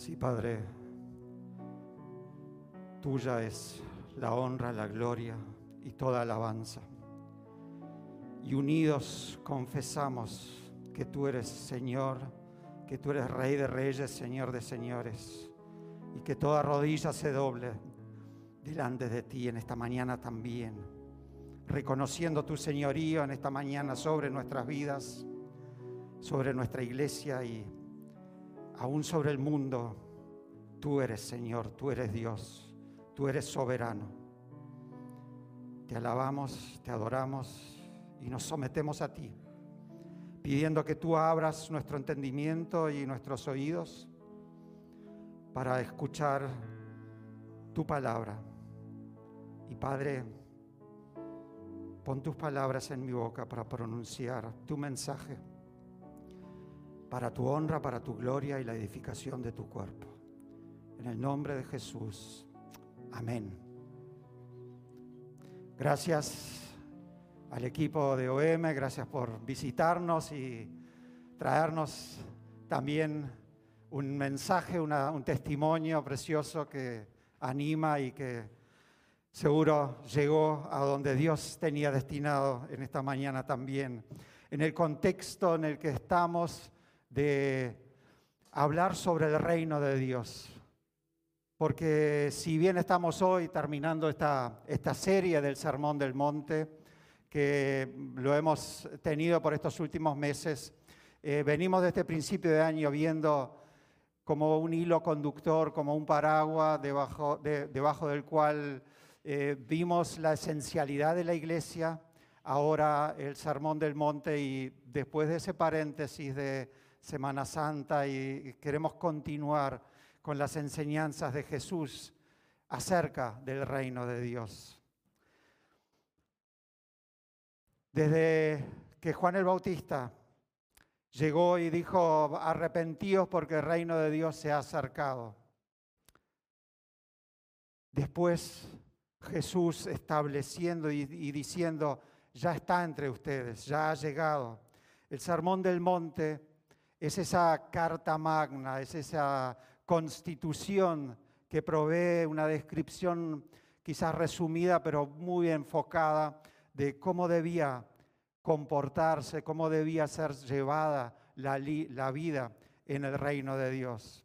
Sí, Padre, tuya es la honra, la gloria y toda alabanza. Y unidos confesamos que tú eres Señor, que tú eres Rey de Reyes, Señor de Señores, y que toda rodilla se doble delante de ti en esta mañana también, reconociendo tu señorío en esta mañana sobre nuestras vidas, sobre nuestra iglesia y aún sobre el mundo. Tú eres Señor, tú eres Dios, tú eres soberano. Te alabamos, te adoramos y nos sometemos a ti, pidiendo que tú abras nuestro entendimiento y nuestros oídos para escuchar tu palabra. Y Padre, pon tus palabras en mi boca para pronunciar tu mensaje, para tu honra, para tu gloria y la edificación de tu cuerpo. En el nombre de Jesús. Amén. Gracias al equipo de OM, gracias por visitarnos y traernos también un mensaje, un testimonio precioso que anima y que seguro llegó a donde Dios tenía destinado en esta mañana también, en el contexto en el que estamos de hablar sobre el reino de Dios. Porque si bien estamos hoy terminando esta, esta serie del Sermón del Monte, que lo hemos tenido por estos últimos meses, eh, venimos desde principio de año viendo como un hilo conductor, como un paraguas debajo, debajo del cual eh, vimos la esencialidad de la iglesia, ahora el Sermón del Monte y después de ese paréntesis de Semana Santa y queremos continuar con las enseñanzas de Jesús acerca del reino de Dios. Desde que Juan el Bautista llegó y dijo, arrepentíos porque el reino de Dios se ha acercado. Después Jesús estableciendo y, diciendo, ya está entre ustedes, ya ha llegado. El Sermón del Monte es esa carta magna, es esa constitución que provee una descripción quizás resumida, pero muy enfocada de cómo debía comportarse, cómo debía ser llevada la, vida en el reino de Dios.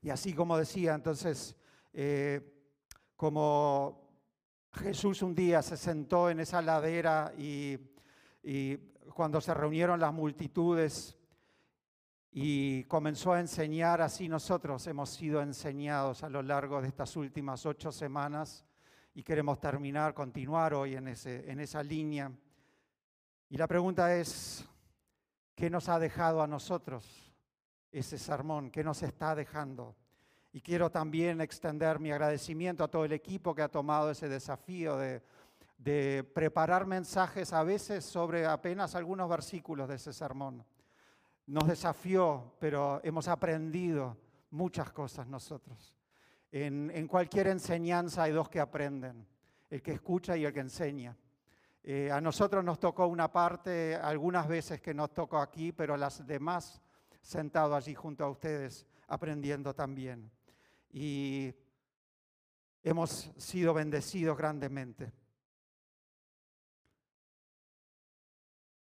Y así como decía, entonces, eh, como Jesús un día se sentó en esa ladera y, cuando se reunieron las multitudes y comenzó a enseñar, así nosotros hemos sido enseñados a lo largo de estas últimas ocho semanas y queremos terminar, continuar hoy en, ese, en esa línea. Y la pregunta es, ¿qué nos ha dejado a nosotros ese sermón? ¿Qué nos está dejando? Y quiero también extender mi agradecimiento a todo el equipo que ha tomado ese desafío de, preparar mensajes a veces sobre apenas algunos versículos de ese sermón. Nos desafió, pero hemos aprendido muchas cosas nosotros. En, cualquier enseñanza hay dos que aprenden, el que escucha y el que enseña. Eh, a nosotros nos tocó una parte, algunas veces que nos tocó aquí, pero las demás sentado allí junto a ustedes aprendiendo también y hemos sido bendecidos grandemente.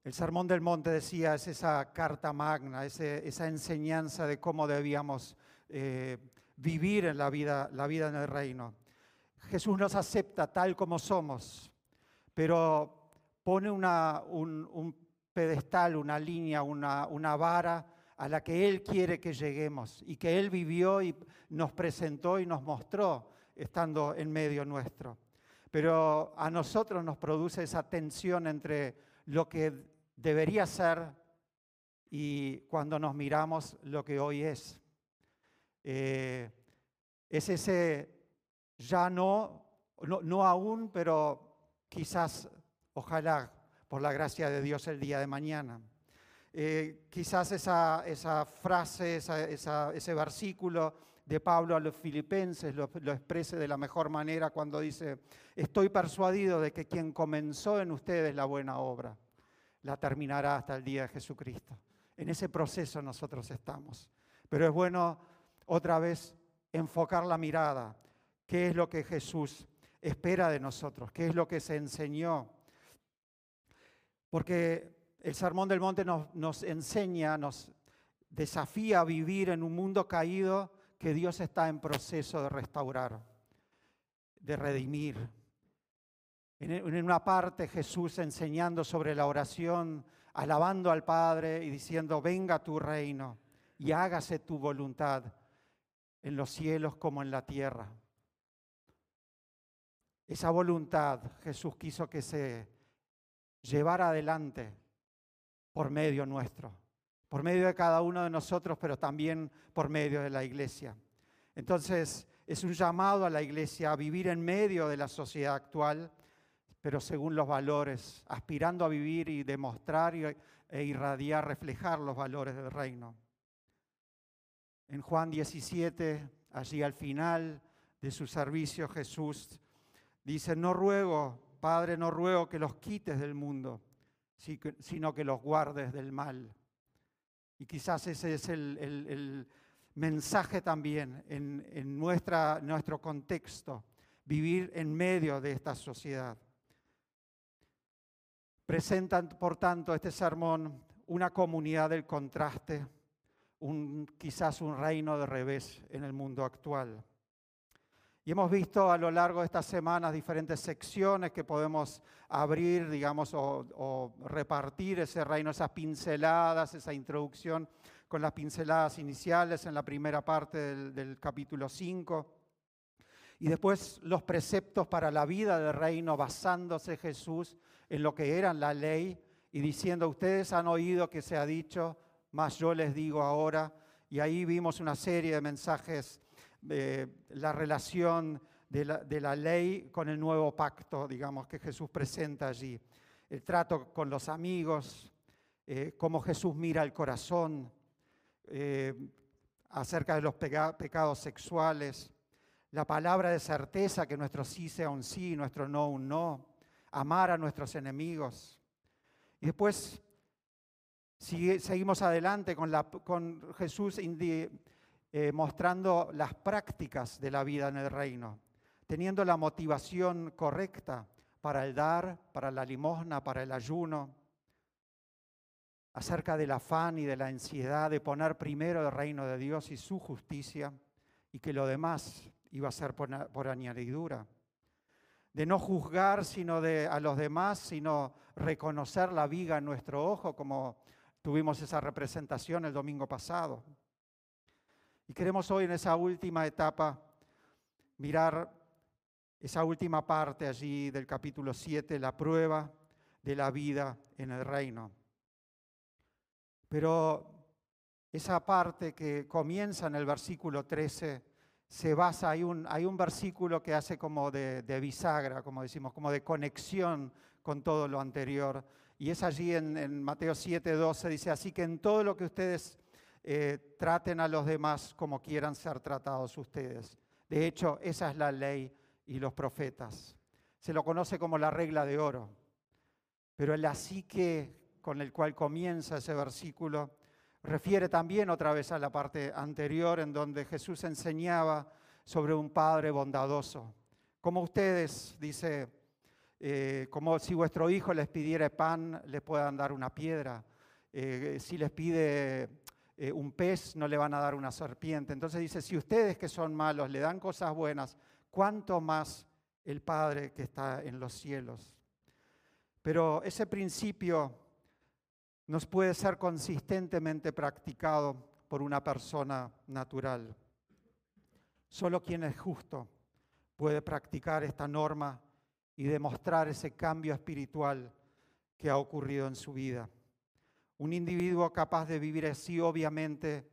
El Sermón del Monte decía, es esa carta magna, esa enseñanza de cómo debíamos eh, vivir en la vida, la vida en el reino. Jesús nos acepta tal como somos, pero pone un, pedestal, una línea, una vara a la que Él quiere que lleguemos y que Él vivió y nos presentó y nos mostró estando en medio nuestro. Pero a nosotros nos produce esa tensión entre lo que debería ser y cuando nos miramos lo que hoy es. Eh, es ese ya no, no, no aún, pero quizás, ojalá, por la gracia de Dios el día de mañana. Eh, quizás esa, esa frase, ese versículo de Pablo a los filipenses lo, lo, exprese de la mejor manera cuando dice, estoy persuadido de que quien comenzó en ustedes la buena obra, la terminará hasta el día de Jesucristo. En ese proceso nosotros estamos. Pero es bueno otra vez enfocar la mirada. ¿Qué es lo que Jesús espera de nosotros? ¿Qué es lo que se enseñó? Porque el Sermón del Monte nos, nos enseña, nos desafía a vivir en un mundo caído que Dios está en proceso de restaurar, de redimir. En una parte Jesús enseñando sobre la oración, alabando al Padre y diciendo, venga tu reino y hágase tu voluntad en los cielos como en la tierra. Esa voluntad Jesús quiso que se llevara adelante por medio nuestro, por medio de cada uno de nosotros, pero también por medio de la iglesia. Entonces, es un llamado a la iglesia a vivir en medio de la sociedad actual, pero según los valores, aspirando a vivir y demostrar e irradiar, reflejar los valores del reino. En Juan 17, allí al final de su servicio, Jesús dice, no ruego, Padre, no ruego que los quites del mundo, sino que los guardes del mal. Y quizás ese es el, mensaje también en, nuestro contexto, vivir en medio de esta sociedad. Presentan, por tanto, este sermón una comunidad del contraste, quizás un reino de revés en el mundo actual. Y hemos visto a lo largo de estas semanas diferentes secciones que podemos abrir, digamos, o, repartir ese reino, esas pinceladas, esa introducción con las pinceladas iniciales en la primera parte del, del capítulo 5. Y después los preceptos para la vida del reino basándose Jesús en lo que era la ley y diciendo, ustedes han oído que se ha dicho, más yo les digo ahora. Y ahí vimos una serie de mensajes la relación de la, ley con el nuevo pacto, digamos, que Jesús presenta allí. El trato con los amigos, eh, cómo Jesús mira el corazón, eh, acerca de los pecados sexuales, la palabra de certeza, que nuestro sí sea un sí, nuestro no un no, amar a nuestros enemigos. Y después seguimos adelante con, la, con Jesús eh, mostrando las prácticas de la vida en el reino, teniendo la motivación correcta para el dar, para la limosna, para el ayuno, acerca del afán y de la ansiedad de poner primero el reino de Dios y su justicia y que lo demás iba a ser por, añadidura. De no juzgar sino de, a los demás, sino reconocer la viga en nuestro ojo, como tuvimos esa representación el domingo pasado. Y queremos hoy en esa última etapa mirar esa última parte allí del capítulo 7, la prueba de la vida en el reino. Pero esa parte que comienza en el versículo 13 se basa, hay un, hay un versículo que hace como de, bisagra, como decimos, como de conexión con todo lo anterior. Y es allí en, en Mateo 7, 12, dice, así que en todo lo que ustedes eh, traten a los demás como quieran ser tratados ustedes. De hecho, esa es la ley y los profetas. Se lo conoce como la regla de oro. Pero el así que con el cual comienza ese versículo refiere también otra vez a la parte anterior en donde Jesús enseñaba sobre un Padre bondadoso. Como ustedes, dice, eh, como si vuestro hijo les pidiera pan, le puedan dar una piedra. Eh, si les pide eh, un pez, no le van a dar una serpiente. Entonces dice, si ustedes que son malos le dan cosas buenas, ¿cuánto más el Padre que está en los cielos? Pero ese principio nos puede ser consistentemente practicado por una persona natural. Solo quien es justo puede practicar esta norma y demostrar ese cambio espiritual que ha ocurrido en su vida. Un individuo capaz de vivir así obviamente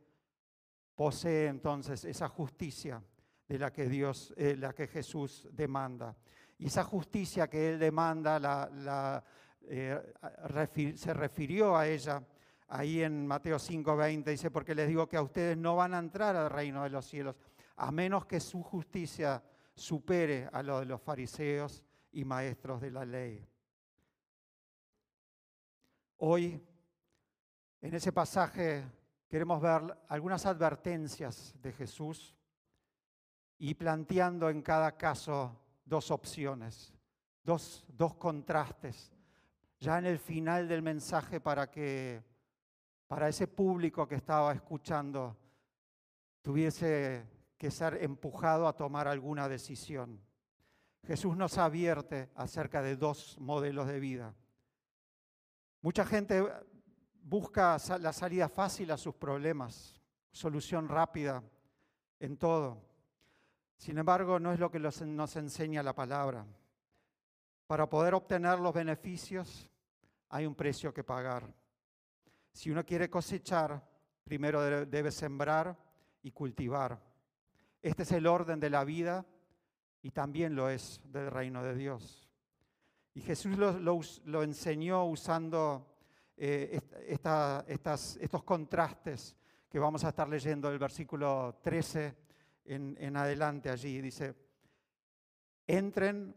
posee entonces esa justicia de la que Dios, eh, la que Jesús demanda. Y esa justicia que Él demanda la, eh, se refirió a ella ahí en Mateo 5:20, dice, porque les digo que a ustedes no van a entrar al reino de los cielos, a menos que su justicia supere a lo de los fariseos y maestros de la ley. Hoy en ese pasaje queremos ver algunas advertencias de Jesús y planteando en cada caso dos opciones, dos, dos contrastes, ya en el final del mensaje para que para ese público que estaba escuchando tuviese que ser empujado a tomar alguna decisión. Jesús nos advierte acerca de dos modelos de vida. Mucha gente busca la salida fácil a sus problemas, solución rápida en todo. Sin embargo, no es lo que nos enseña la palabra. Para poder obtener los beneficios hay un precio que pagar. Si uno quiere cosechar, primero debe sembrar y cultivar. Este es el orden de la vida y también lo es del reino de Dios. Y Jesús lo, enseñó usando eh, estos contrastes que vamos a estar leyendo del versículo 13 en, en adelante allí. Dice, entren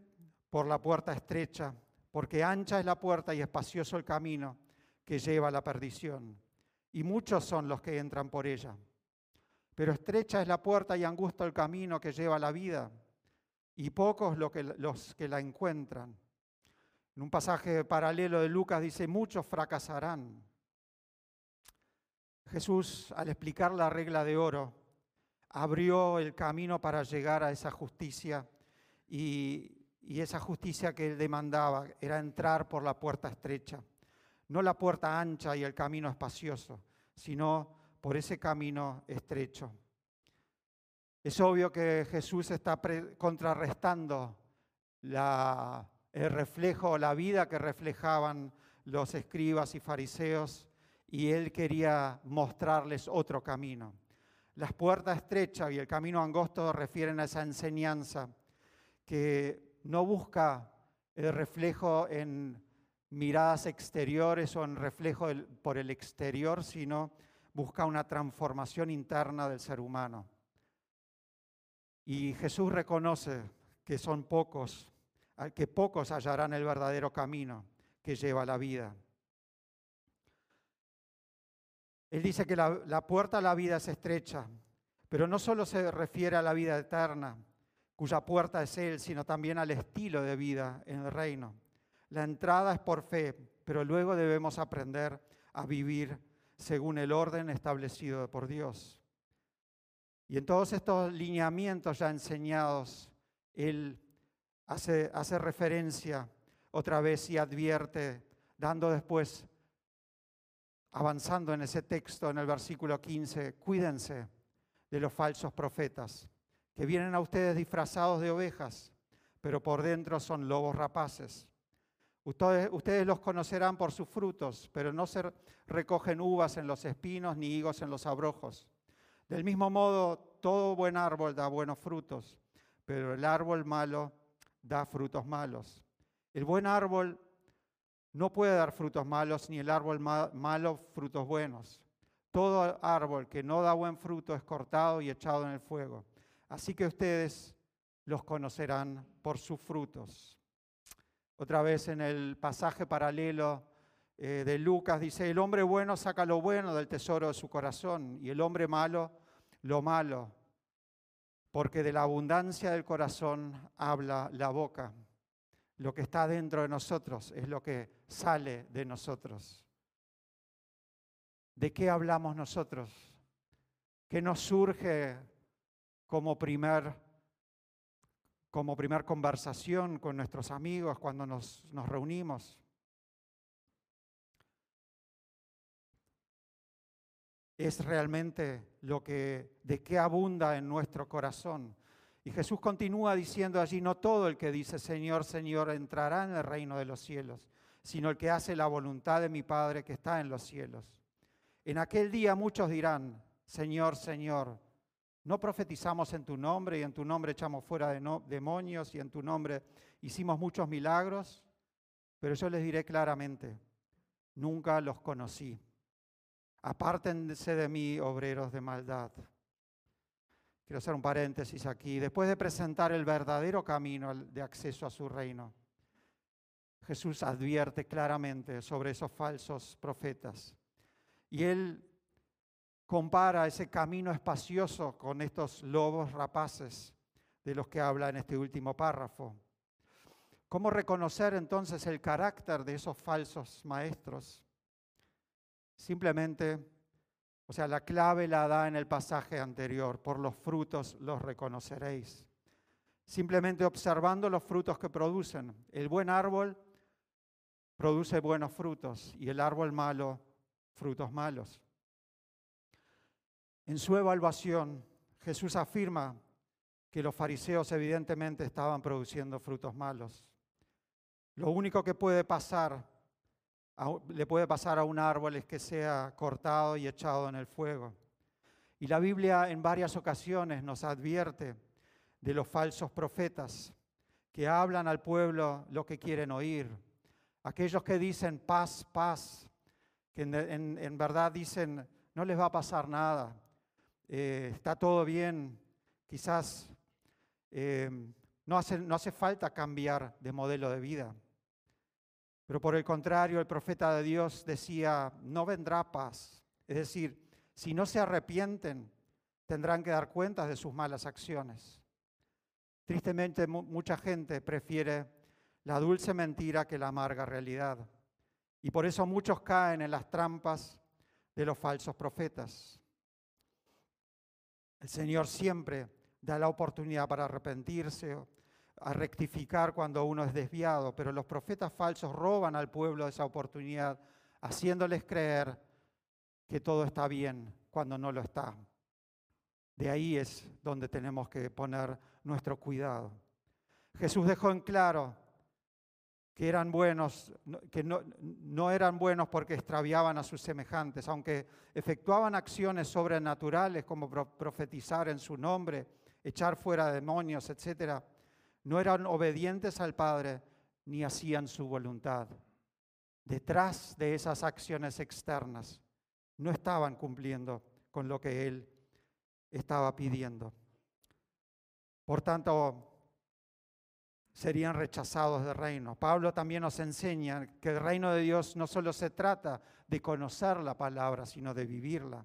por la puerta estrecha, porque ancha es la puerta y espacioso el camino que lleva a la perdición, y muchos son los que entran por ella. Pero estrecha es la puerta y angusto el camino que lleva a la vida, y pocos los que la encuentran. En un pasaje paralelo de Lucas dice, muchos fracasarán. Jesús, al explicar la regla de oro, abrió el camino para llegar a esa justicia y, esa justicia que él demandaba era entrar por la puerta estrecha, no la puerta ancha y el camino espacioso, sino por ese camino estrecho. Es obvio que Jesús está contrarrestando el reflejo, la vida que reflejaban los escribas y fariseos, y él quería mostrarles otro camino. Las puertas estrechas y el camino angosto refieren a esa enseñanza que no busca el reflejo en miradas exteriores o en reflejo por el exterior, sino busca una transformación interna del ser humano. Y Jesús reconoce que son pocos, que pocos hallarán el verdadero camino que lleva a la vida. Él dice que la, puerta a la vida es estrecha, pero no solo se refiere a la vida eterna, cuya puerta es Él, sino también al estilo de vida en el reino. La entrada es por fe, pero luego debemos aprender a vivir según el orden establecido por Dios. Y en todos estos lineamientos ya enseñados, Él hace, hace referencia otra vez y advierte, dando después avanzando en ese texto, en el versículo 15, cuídense de los falsos profetas, que vienen a ustedes disfrazados de ovejas, pero por dentro son lobos rapaces. Ustedes, ustedes, los conocerán por sus frutos, pero no se recogen uvas en los espinos ni higos en los abrojos. Del mismo modo, todo buen árbol da buenos frutos, pero el árbol malo da frutos malos. El buen árbol no puede dar frutos malos, ni el árbol malo frutos buenos. Todo árbol que no da buen fruto es cortado y echado en el fuego. Así que ustedes los conocerán por sus frutos. Otra vez en el pasaje paralelo eh, de Lucas dice, el hombre bueno saca lo bueno del tesoro de su corazón y el hombre malo lo malo, porque de la abundancia del corazón habla la boca. Lo que está dentro de nosotros es lo que sale de nosotros. ¿De qué hablamos nosotros? ¿Qué nos surge como primer, como primer conversación con nuestros amigos cuando nos, nos reunimos? es realmente lo que de qué abunda en nuestro corazón. Y Jesús continúa diciendo allí, no todo el que dice Señor, Señor entrará en el reino de los cielos, sino el que hace la voluntad de mi Padre que está en los cielos. En aquel día muchos dirán, Señor, Señor, ¿no profetizamos en tu nombre y en tu nombre echamos fuera de demonios y en tu nombre hicimos muchos milagros? Pero yo les diré claramente, nunca los conocí. Apártense de mí, obreros de maldad. Quiero hacer un paréntesis aquí. Después de presentar el verdadero camino de acceso a su reino, Jesús advierte claramente sobre esos falsos profetas. Y él compara ese camino espacioso con estos lobos rapaces de los que habla en este último párrafo. ¿Cómo reconocer entonces el carácter de esos falsos maestros? Simplemente, o sea, la clave la da en el pasaje anterior, por los frutos los reconoceréis. Simplemente observando los frutos que producen. El buen árbol produce buenos frutos y el árbol malo, frutos malos. En su evaluación, Jesús afirma que los fariseos evidentemente estaban produciendo frutos malos. Lo único que puede pasar, le puede pasar a un árbol es que sea cortado y echado en el fuego. Y la Biblia en varias ocasiones nos advierte de los falsos profetas que hablan al pueblo lo que quieren oír. Aquellos que dicen paz, paz, que en, verdad dicen no les va a pasar nada, eh, está todo bien, quizás eh, no, hace, no hace falta cambiar de modelo de vida. Pero por el contrario, el profeta de Dios decía, no vendrá paz. Es decir, si no se arrepienten, tendrán que dar cuenta de sus malas acciones. Tristemente, mucha gente prefiere la dulce mentira que la amarga realidad. Y por eso muchos caen en las trampas de los falsos profetas. El Señor siempre da la oportunidad para arrepentirse, a rectificar cuando uno es desviado, pero los profetas falsos roban al pueblo esa oportunidad, haciéndoles creer que todo está bien cuando no lo está. De ahí es donde tenemos que poner nuestro cuidado. Jesús dejó en claro que eran buenos, que no, no, eran buenos porque extraviaban a sus semejantes, aunque efectuaban acciones sobrenaturales como profetizar en su nombre, echar fuera demonios, etc., no eran obedientes al Padre ni hacían su voluntad. Detrás de esas acciones externas no estaban cumpliendo con lo que Él estaba pidiendo. Por tanto, serían rechazados del reino. Pablo también nos enseña que el reino de Dios no solo se trata de conocer la palabra, sino de vivirla.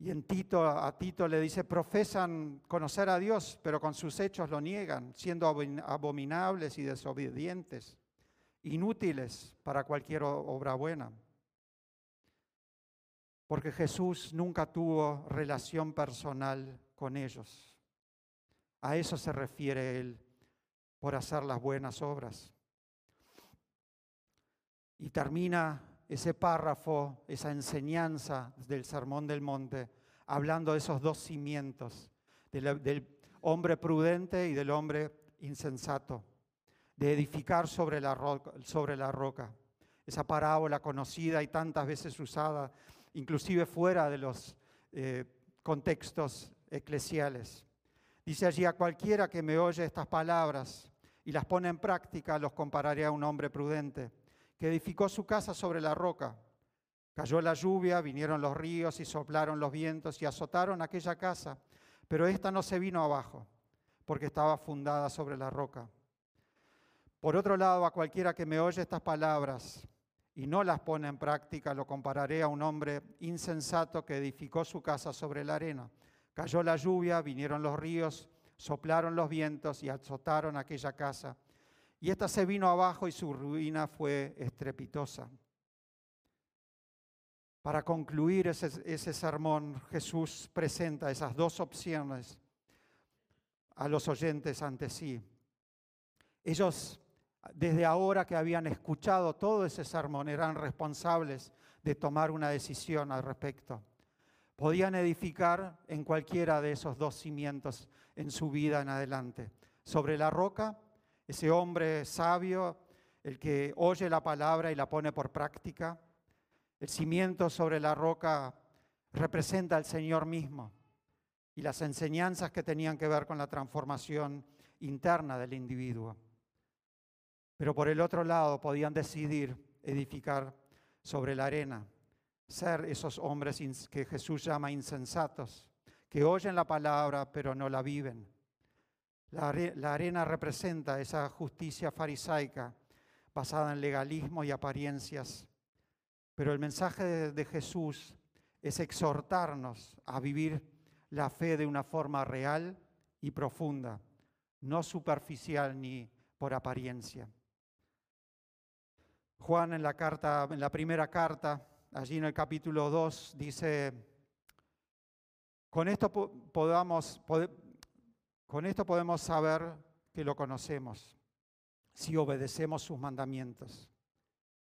Y en Tito, a Tito le dice, profesan conocer a Dios, pero con sus hechos lo niegan, siendo abominables y desobedientes, inútiles para cualquier obra buena. Porque Jesús nunca tuvo relación personal con ellos. A eso se refiere él por hacer las buenas obras. Y termina ese párrafo, esa enseñanza del Sermón del Monte, hablando de esos dos cimientos, del, hombre prudente y del hombre insensato, de edificar sobre la, roca. Esa parábola conocida y tantas veces usada, inclusive fuera de los eh, contextos eclesiales. Dice allí, a cualquiera que me oye estas palabras y las pone en práctica, los compararé a un hombre prudente, que edificó su casa sobre la roca. Cayó la lluvia, vinieron los ríos y soplaron los vientos y azotaron aquella casa, pero ésta no se vino abajo, porque estaba fundada sobre la roca. Por otro lado, a cualquiera que me oye estas palabras y no las pone en práctica, lo compararé a un hombre insensato que edificó su casa sobre la arena. Cayó la lluvia, vinieron los ríos, soplaron los vientos y azotaron aquella casa. Y ésta se vino abajo y su ruina fue estrepitosa. Para concluir ese, ese, sermón, Jesús presenta esas dos opciones a los oyentes ante sí. Ellos, desde ahora que habían escuchado todo ese sermón, eran responsables de tomar una decisión al respecto podían edificar en cualquiera de esos dos cimientos en su vida en adelante. Sobre la roca, ese hombre sabio, el que oye la palabra y la pone por práctica. El cimiento sobre la roca representa al Señor mismo y las enseñanzas que tenían que ver con la transformación interna del individuo. Pero por el otro lado podían decidir edificar sobre la arena ser esos hombres que Jesús llama insensatos, que oyen la palabra pero no la viven. La, arena representa esa justicia farisaica basada en legalismo y apariencias, pero el mensaje de, Jesús es exhortarnos a vivir la fe de una forma real y profunda, no superficial ni por apariencia. Juan en la carta, en la primera carta, allí en el capítulo 2, dice, con esto, podamos, con esto podemos saber que lo conocemos, si obedecemos sus mandamientos.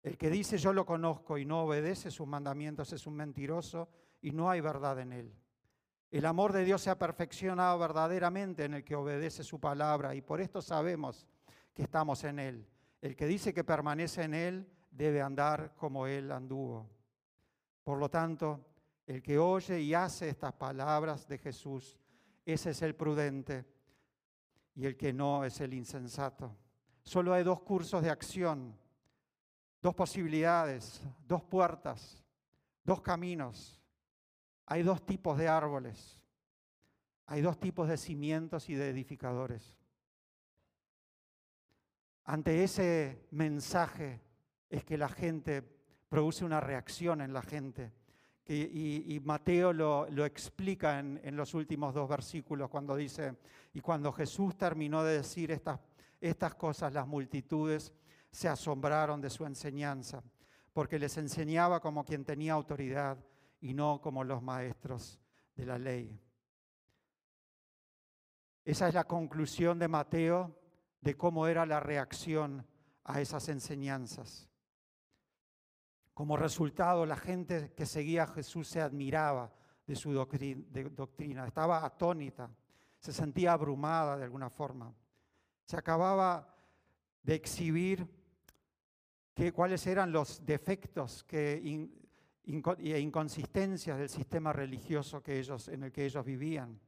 El que dice yo lo conozco y no obedece sus mandamientos es un mentiroso y no hay verdad en él. El amor de Dios se ha perfeccionado verdaderamente en el que obedece su palabra y por esto sabemos que estamos en él. El que dice que permanece en él debe andar como él anduvo. Por lo tanto, el que oye y hace estas palabras de Jesús, ese es el prudente y el que no es el insensato. Solo hay dos cursos de acción dos posibilidades, dos puertas, dos caminos. Hay dos tipos de árboles. Hay dos tipos de cimientos y de edificadores. Ante ese mensaje es que la gente produce una reacción en la gente. Y, Mateo lo, explica en, en, los últimos dos versículos cuando dice, y cuando Jesús terminó de decir estas, estas cosas, las multitudes se asombraron de su enseñanza, porque les enseñaba como quien tenía autoridad y no como los maestros de la ley. Esa es la conclusión de Mateo de cómo era la reacción a esas enseñanzas. Como resultado, la gente que seguía a Jesús se admiraba de su doctrina, estaba atónita, se sentía abrumada de alguna forma. Se acababa de exhibir cuáles eran los defectos que, e inconsistencias del sistema religioso que en el que ellos vivían.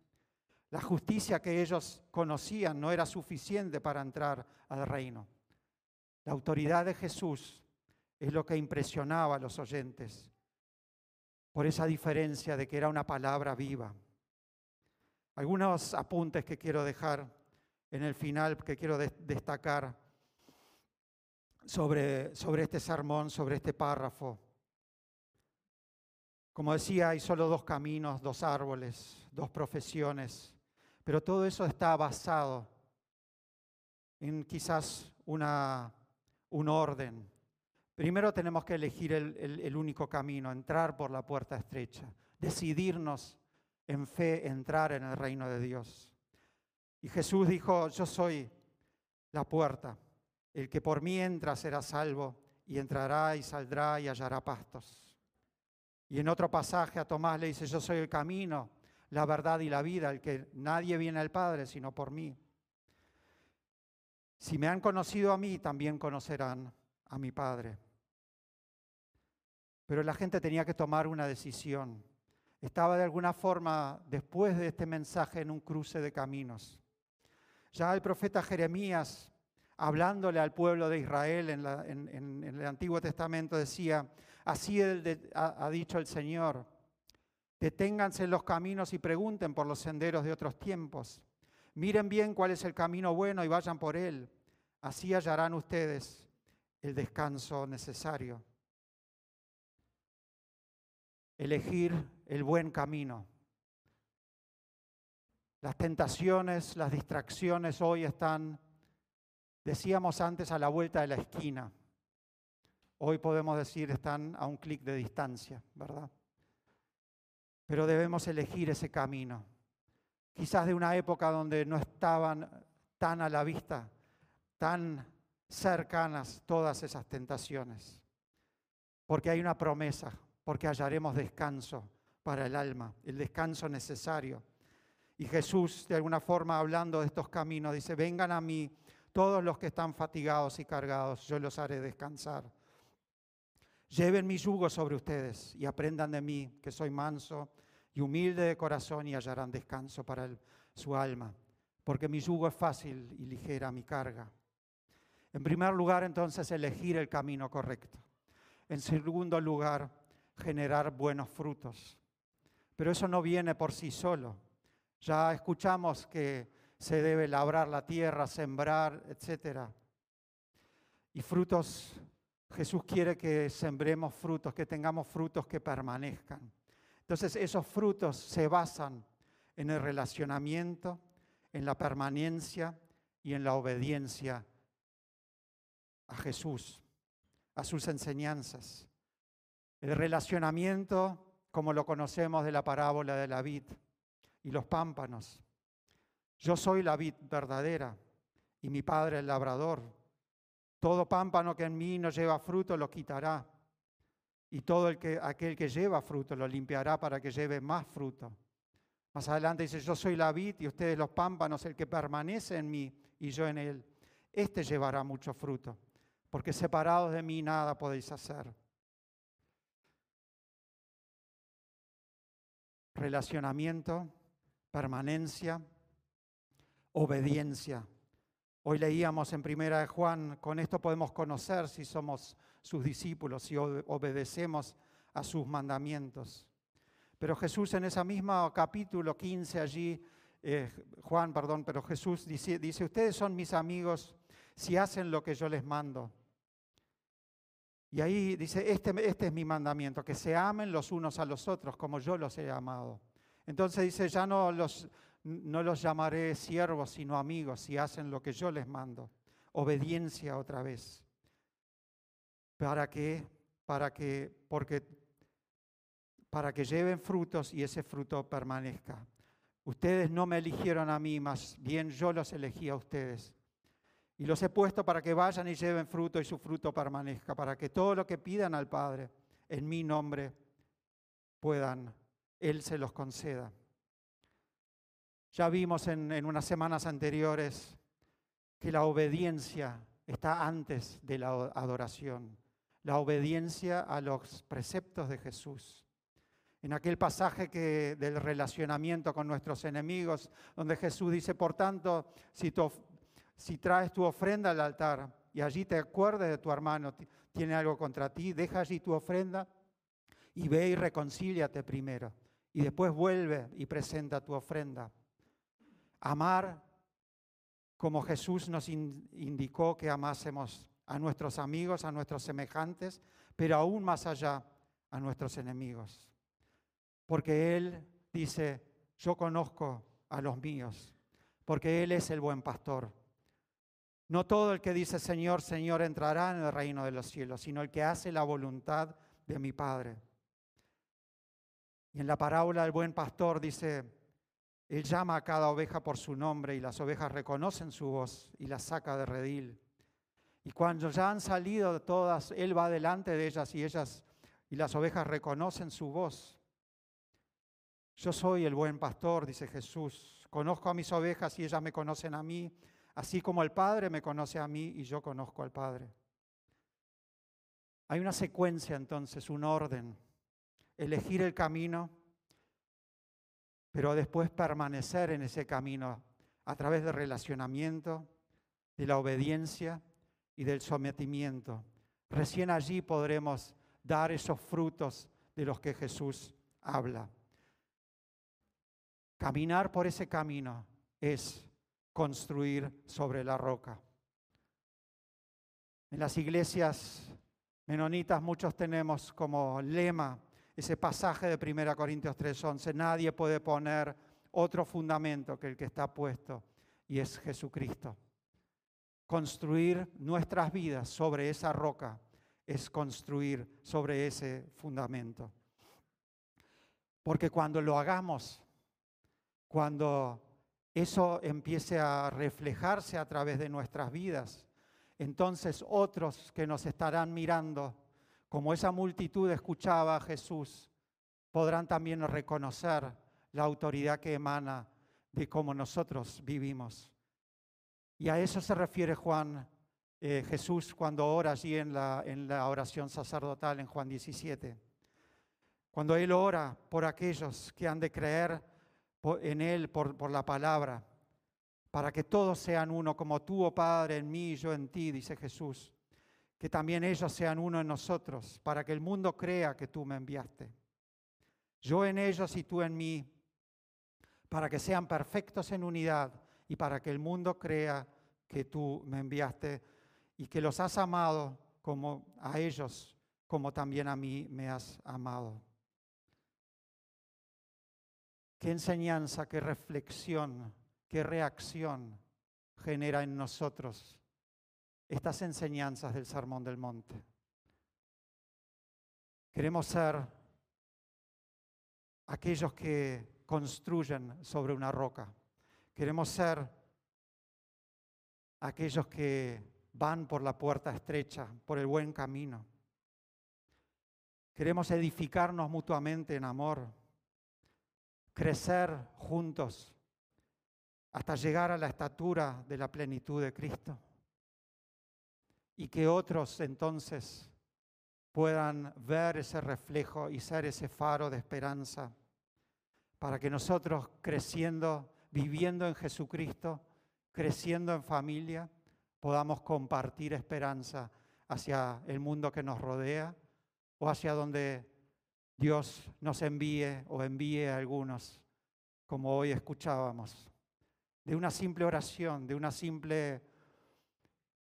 La justicia que ellos conocían no era suficiente para entrar al reino. La autoridad de Jesús es lo que impresionaba a los oyentes, por esa diferencia de que era una palabra viva. Algunos apuntes que quiero dejar en el final, que quiero destacar sobre, sobre este sermón, sobre este párrafo. Como decía, hay solo dos caminos, dos árboles, dos profesiones, pero todo eso está basado en quizás una, un orden. Primero tenemos que elegir el, único camino, entrar por la puerta estrecha, decidirnos en fe entrar en el reino de Dios. Y Jesús dijo, yo soy la puerta. El que por mí entra será salvo y entrará y saldrá y hallará pastos. Y en otro pasaje a Tomás le dice, yo soy el camino, la verdad y la vida, el que nadie viene al Padre sino por mí. Si me han conocido a mí, también conocerán a mi Padre. Pero la gente tenía que tomar una decisión. Estaba de alguna forma, después de este mensaje, en un cruce de caminos. Ya el profeta Jeremías hablándole al pueblo de Israel en, el Antiguo Testamento, decía, así ha, dicho el Señor, deténganse en los caminos y pregunten por los senderos de otros tiempos. Miren bien cuál es el camino bueno y vayan por él. Así hallarán ustedes el descanso necesario. Elegir el buen camino. Las tentaciones, las distracciones hoy están Decíamos antes a la vuelta de la esquina. Hoy podemos decir están a un clic de distancia, ¿verdad? Pero debemos elegir ese camino. Quizás de una época donde no estaban tan a la vista, tan cercanas todas esas tentaciones. Porque hay una promesa, porque hallaremos descanso para el alma, el descanso necesario. Y Jesús, de alguna forma, hablando de estos caminos, dice, vengan a mí todos los que están fatigados y cargados, yo los haré descansar. Lleven mi yugo sobre ustedes y aprendan de mí, que soy manso y humilde de corazón y hallarán descanso para su alma, porque mi yugo es fácil y ligera mi carga. En primer lugar, entonces, elegir el camino correcto. En segundo lugar, generar buenos frutos. Pero eso no viene por sí solo. Ya escuchamos que se debe labrar la tierra, sembrar, etc. Y frutos, Jesús quiere que sembremos frutos, que tengamos frutos que permanezcan. Entonces esos frutos se basan en el relacionamiento, en la permanencia y en la obediencia a Jesús, a sus enseñanzas. El relacionamiento, como lo conocemos de la parábola de la vid y los pámpanos. Yo soy la vid verdadera y mi padre el labrador. Todo pámpano que en mí no lleva fruto lo quitará y todo el que, aquel que lleva fruto lo limpiará para que lleve más fruto. Más adelante dice, yo soy la vid y ustedes los pámpanos, el que permanece en mí y yo en él. Este llevará mucho fruto, porque separados de mí nada podéis hacer. Relacionamiento, permanencia, obediencia. Hoy leíamos en Primera de Juan, con esto podemos conocer si somos sus discípulos, si obedecemos a sus mandamientos. Pero Jesús en ese mismo capítulo 15 allí, eh, Juan, perdón, pero Jesús dice, dice, ustedes son mis amigos si hacen lo que yo les mando. Y ahí dice, este, este es mi mandamiento, que se amen los unos a los otros como yo los he amado. Entonces dice, ya no los, no los llamaré siervos, sino amigos, si hacen lo que yo les mando. Obediencia otra vez. ¿Para qué? Para que, porque, para que lleven frutos y ese fruto permanezca. Ustedes no me eligieron a mí, más bien yo los elegí a ustedes. Y los he puesto para que vayan y lleven fruto y su fruto permanezca, para que todo lo que pidan al Padre en mi nombre puedan, Él se los conceda. Ya vimos en, unas semanas anteriores que la obediencia está antes de la adoración, la obediencia a los preceptos de Jesús. En aquel pasaje que, del relacionamiento con nuestros enemigos, donde Jesús dice, por tanto, si, si traes tu ofrenda al altar y allí te acuerdes de tu hermano, tiene algo contra ti, deja allí tu ofrenda y ve y reconcíliate primero. Y después vuelve y presenta tu ofrenda. Amar como Jesús nos indicó que amásemos a nuestros amigos, a nuestros semejantes, pero aún más allá a nuestros enemigos. Porque Él dice, yo conozco a los míos, porque Él es el buen pastor. No todo el que dice Señor, Señor entrará en el reino de los cielos, sino el que hace la voluntad de mi Padre. Y en la parábola del buen pastor dice, él llama a cada oveja por su nombre y las ovejas reconocen su voz y las saca de redil. Y cuando ya han salido todas, Él va delante de ellas y ellas y las ovejas reconocen su voz. Yo soy el buen pastor, dice Jesús. Conozco a mis ovejas y ellas me conocen a mí, así como el Padre me conoce a mí y yo conozco al Padre. Hay una secuencia entonces, un orden. Elegir el camino, pero después permanecer en ese camino a través del relacionamiento, de la obediencia y del sometimiento. Recién allí podremos dar esos frutos de los que Jesús habla. Caminar por ese camino es construir sobre la roca. En las iglesias menonitas muchos tenemos como lema ese pasaje de 1 Corintios 3:11, nadie puede poner otro fundamento que el que está puesto, y es Jesucristo. Construir nuestras vidas sobre esa roca es construir sobre ese fundamento. Porque cuando lo hagamos, cuando eso empiece a reflejarse a través de nuestras vidas, entonces otros que nos estarán mirando como esa multitud escuchaba a Jesús, podrán también reconocer la autoridad que emana de cómo nosotros vivimos. Y a eso se refiere Juan, eh, Jesús, cuando ora allí en la, en la oración sacerdotal en Juan 17. Cuando Él ora por aquellos que han de creer en Él por, por la palabra, para que todos sean uno, como tú, oh Padre, en mí y yo en ti, dice Jesús que también ellos sean uno en nosotros, para que el mundo crea que tú me enviaste. Yo en ellos y tú en mí, para que sean perfectos en unidad y para que el mundo crea que tú me enviaste y que los has amado como a ellos, como también a mí me has amado. Qué enseñanza, qué reflexión, qué reacción genera en nosotros estas enseñanzas del Sermón del Monte. Queremos ser aquellos que construyen sobre una roca. Queremos ser aquellos que van por la puerta estrecha, por el buen camino. Queremos edificarnos mutuamente en amor, crecer juntos hasta llegar a la estatura de la plenitud de Cristo. Y que otros entonces puedan ver ese reflejo y ser ese faro de esperanza para que nosotros creciendo, viviendo en Jesucristo, creciendo en familia, podamos compartir esperanza hacia el mundo que nos rodea o hacia donde Dios nos envíe o envíe a algunos, como hoy escuchábamos, de una simple oración, de una simple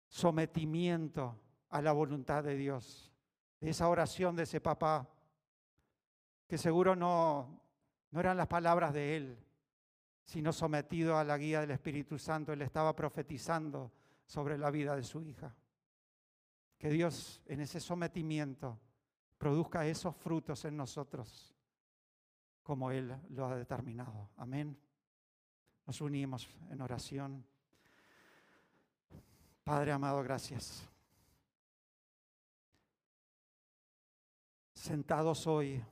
sometimiento a la voluntad de Dios, de esa oración de ese papá, que seguro no, no eran las palabras de él, sino sometido a la guía del Espíritu Santo, él estaba profetizando sobre la vida de su hija. Que Dios en ese sometimiento produzca esos frutos en nosotros como Él lo ha determinado. Amén. Nos unimos en oración. Padre amado, gracias. Sentados hoy,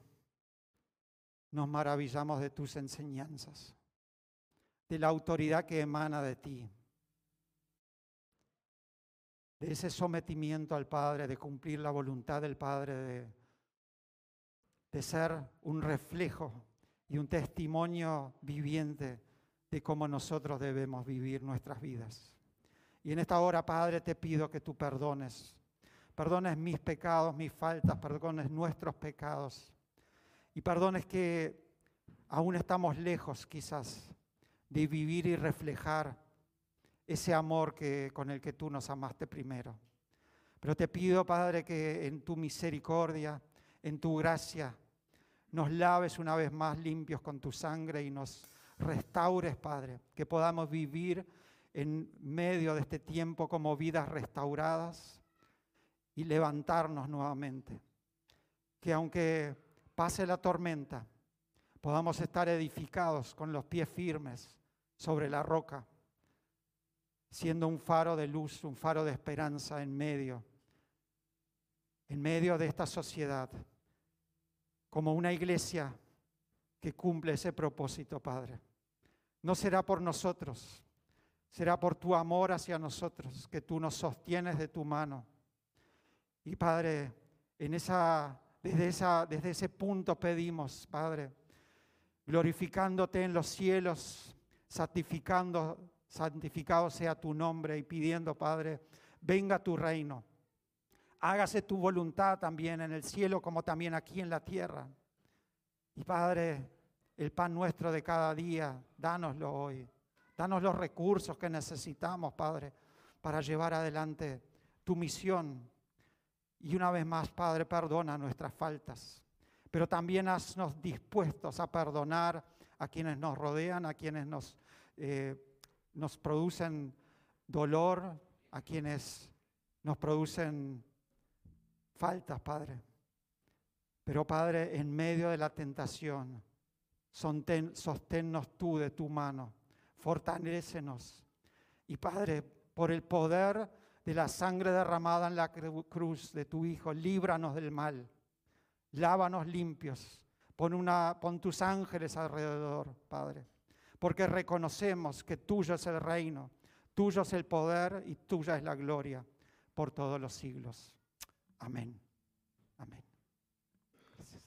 nos maravillamos de tus enseñanzas, de la autoridad que emana de ti de ese sometimiento al Padre, de cumplir la voluntad del Padre, de, de ser un reflejo y un testimonio viviente de cómo nosotros debemos vivir nuestras vidas. Y en esta hora, Padre, te pido que tú perdones, perdones mis pecados, mis faltas, perdones nuestros pecados y perdones que aún estamos lejos quizás de vivir y reflejar ese amor que, con el que tú nos amaste primero. Pero te pido, Padre, que en tu misericordia, en tu gracia, nos laves una vez más limpios con tu sangre y nos restaures, Padre, que podamos vivir en medio de este tiempo como vidas restauradas y levantarnos nuevamente. Que aunque pase la tormenta, podamos estar edificados con los pies firmes sobre la roca siendo un faro de luz, un faro de esperanza en medio, en medio de esta sociedad, como una iglesia que cumple ese propósito, Padre. No será por nosotros, será por tu amor hacia nosotros, que tú nos sostienes de tu mano. Y Padre, en esa, desde, desde ese punto pedimos, Padre, glorificándote en los cielos, santificando santificado sea tu nombre y pidiendo, Padre, venga tu reino. Hágase tu voluntad también en el cielo como también aquí en la tierra. Y Padre, el pan nuestro de cada día, dánoslo hoy. Danos los recursos que necesitamos, Padre, para llevar adelante tu misión. Y una vez más, Padre, perdona nuestras faltas. Pero también haznos dispuestos a perdonar a quienes nos rodean, a quienes nos eh, nos producen dolor, a quienes nos producen faltas, Padre. Pero Padre, en medio de la tentación, sosténnos tú de tu mano, fortalécenos. Y Padre, por el poder de la sangre derramada en la cruz de tu Hijo, líbranos del mal, lávanos limpios, pon tus ángeles alrededor, Padre porque reconocemos que tuyo es el reino, tuyo es el poder y tuya es la gloria por todos los siglos. Amén. Amén.